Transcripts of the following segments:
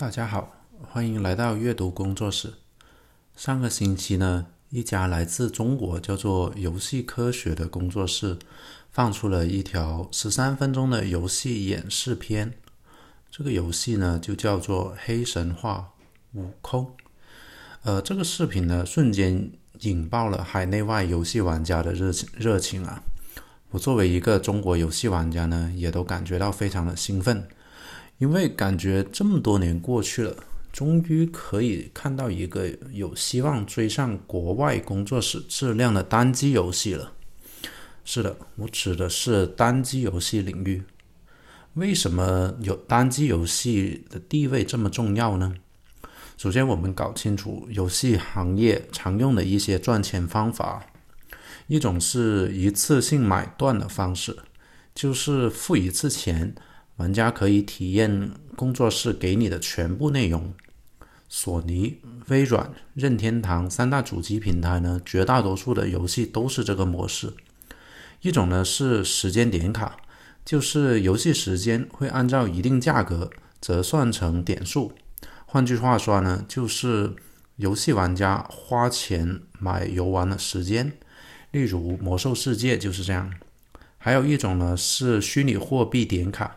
大家好，欢迎来到阅读工作室。上个星期呢，一家来自中国叫做“游戏科学”的工作室放出了一条十三分钟的游戏演示片。这个游戏呢，就叫做《黑神话：悟空》。呃，这个视频呢，瞬间引爆了海内外游戏玩家的热情热情啊！我作为一个中国游戏玩家呢，也都感觉到非常的兴奋。因为感觉这么多年过去了，终于可以看到一个有希望追上国外工作室质量的单机游戏了。是的，我指的是单机游戏领域。为什么有单机游戏的地位这么重要呢？首先，我们搞清楚游戏行业常用的一些赚钱方法。一种是一次性买断的方式，就是付一次钱。玩家可以体验工作室给你的全部内容。索尼、微软、任天堂三大主机平台呢，绝大多数的游戏都是这个模式。一种呢是时间点卡，就是游戏时间会按照一定价格折算成点数。换句话说呢，就是游戏玩家花钱买游玩的时间。例如《魔兽世界》就是这样。还有一种呢是虚拟货币点卡。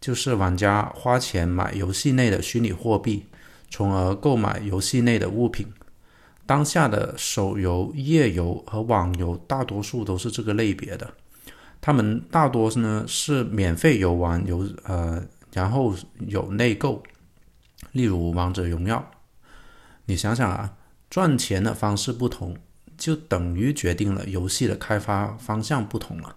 就是玩家花钱买游戏内的虚拟货币，从而购买游戏内的物品。当下的手游、页游和网游大多数都是这个类别的，他们大多呢是免费游玩游呃，然后有内购，例如王者荣耀。你想想啊，赚钱的方式不同，就等于决定了游戏的开发方向不同了。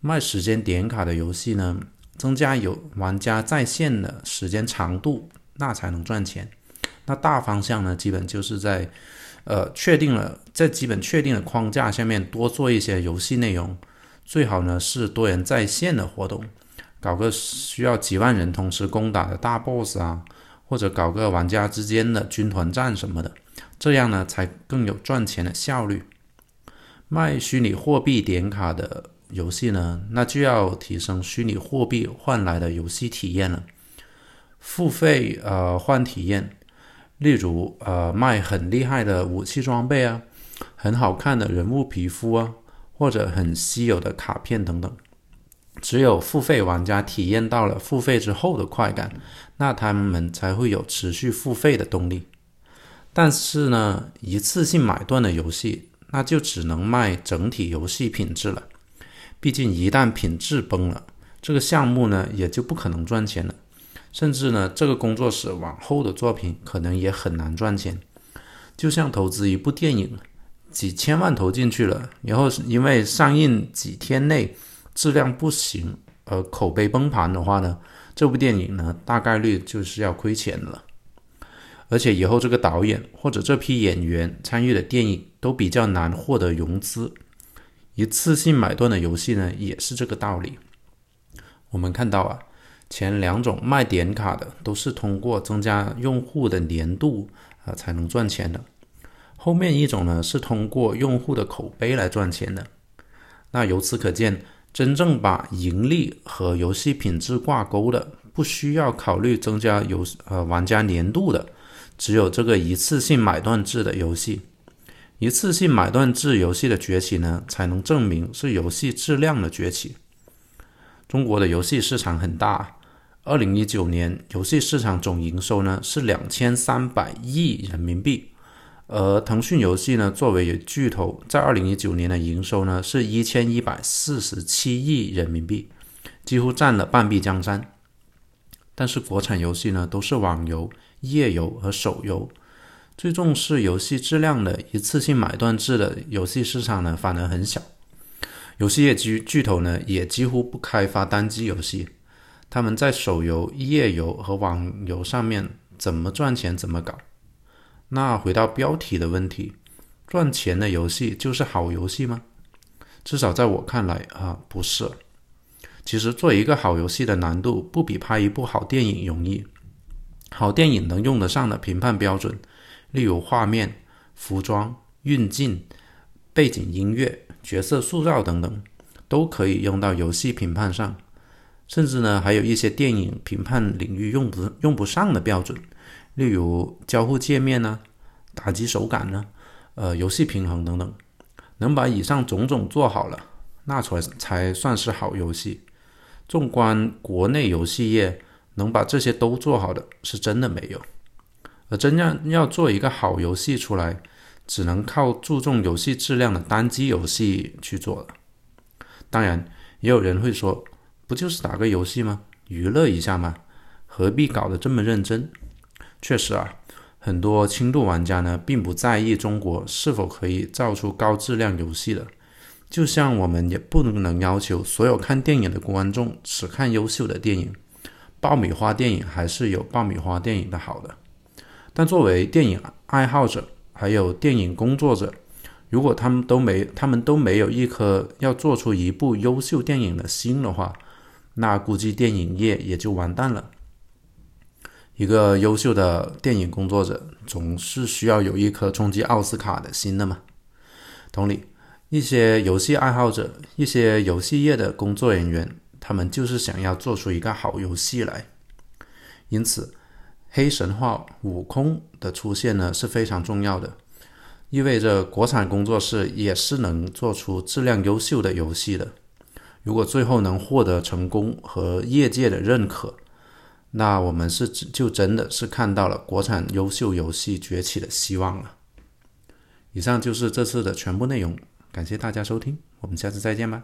卖时间点卡的游戏呢？增加有玩家在线的时间长度，那才能赚钱。那大方向呢，基本就是在，呃，确定了在基本确定的框架下面多做一些游戏内容，最好呢是多人在线的活动，搞个需要几万人同时攻打的大 boss 啊，或者搞个玩家之间的军团战什么的，这样呢才更有赚钱的效率。卖虚拟货币点卡的。游戏呢，那就要提升虚拟货币换来的游戏体验了。付费呃换体验，例如呃卖很厉害的武器装备啊，很好看的人物皮肤啊，或者很稀有的卡片等等。只有付费玩家体验到了付费之后的快感，那他们才会有持续付费的动力。但是呢，一次性买断的游戏，那就只能卖整体游戏品质了。毕竟，一旦品质崩了，这个项目呢也就不可能赚钱了，甚至呢，这个工作室往后的作品可能也很难赚钱。就像投资一部电影，几千万投进去了，然后因为上映几天内质量不行而口碑崩盘的话呢，这部电影呢大概率就是要亏钱了。而且以后这个导演或者这批演员参与的电影都比较难获得融资。一次性买断的游戏呢，也是这个道理。我们看到啊，前两种卖点卡的都是通过增加用户的粘度啊才能赚钱的，后面一种呢是通过用户的口碑来赚钱的。那由此可见，真正把盈利和游戏品质挂钩的，不需要考虑增加游呃玩家粘度的，只有这个一次性买断制的游戏。一次性买断制游戏的崛起呢，才能证明是游戏质量的崛起。中国的游戏市场很大，二零一九年游戏市场总营收呢是两千三百亿人民币，而腾讯游戏呢作为巨头，在二零一九年的营收呢是一千一百四十七亿人民币，几乎占了半壁江山。但是国产游戏呢都是网游、页游和手游。最重视游戏质量的一次性买断制的游戏市场呢，反而很小。游戏业巨巨头呢，也几乎不开发单机游戏。他们在手游、页游和网游上面怎么赚钱怎么搞。那回到标题的问题，赚钱的游戏就是好游戏吗？至少在我看来啊，不是。其实做一个好游戏的难度不比拍一部好电影容易。好电影能用得上的评判标准。例如画面、服装、运镜、背景音乐、角色塑造等等，都可以用到游戏评判上。甚至呢，还有一些电影评判领域用不用不上的标准，例如交互界面呢、打击手感呢、呃游戏平衡等等，能把以上种种做好了，那才才算是好游戏。纵观国内游戏业，能把这些都做好的是真的没有。而真正要做一个好游戏出来，只能靠注重游戏质量的单机游戏去做了。当然，也有人会说，不就是打个游戏吗？娱乐一下吗？何必搞得这么认真？确实啊，很多轻度玩家呢，并不在意中国是否可以造出高质量游戏的。就像我们也不能要求所有看电影的观众只看优秀的电影，爆米花电影还是有爆米花电影的好的。但作为电影爱好者，还有电影工作者，如果他们都没他们都没有一颗要做出一部优秀电影的心的话，那估计电影业也就完蛋了。一个优秀的电影工作者总是需要有一颗冲击奥斯卡的心的嘛。同理，一些游戏爱好者、一些游戏业的工作人员，他们就是想要做出一个好游戏来，因此。黑神话悟空的出现呢是非常重要的，意味着国产工作室也是能做出质量优秀的游戏的。如果最后能获得成功和业界的认可，那我们是就真的是看到了国产优秀游戏崛起的希望了。以上就是这次的全部内容，感谢大家收听，我们下次再见吧。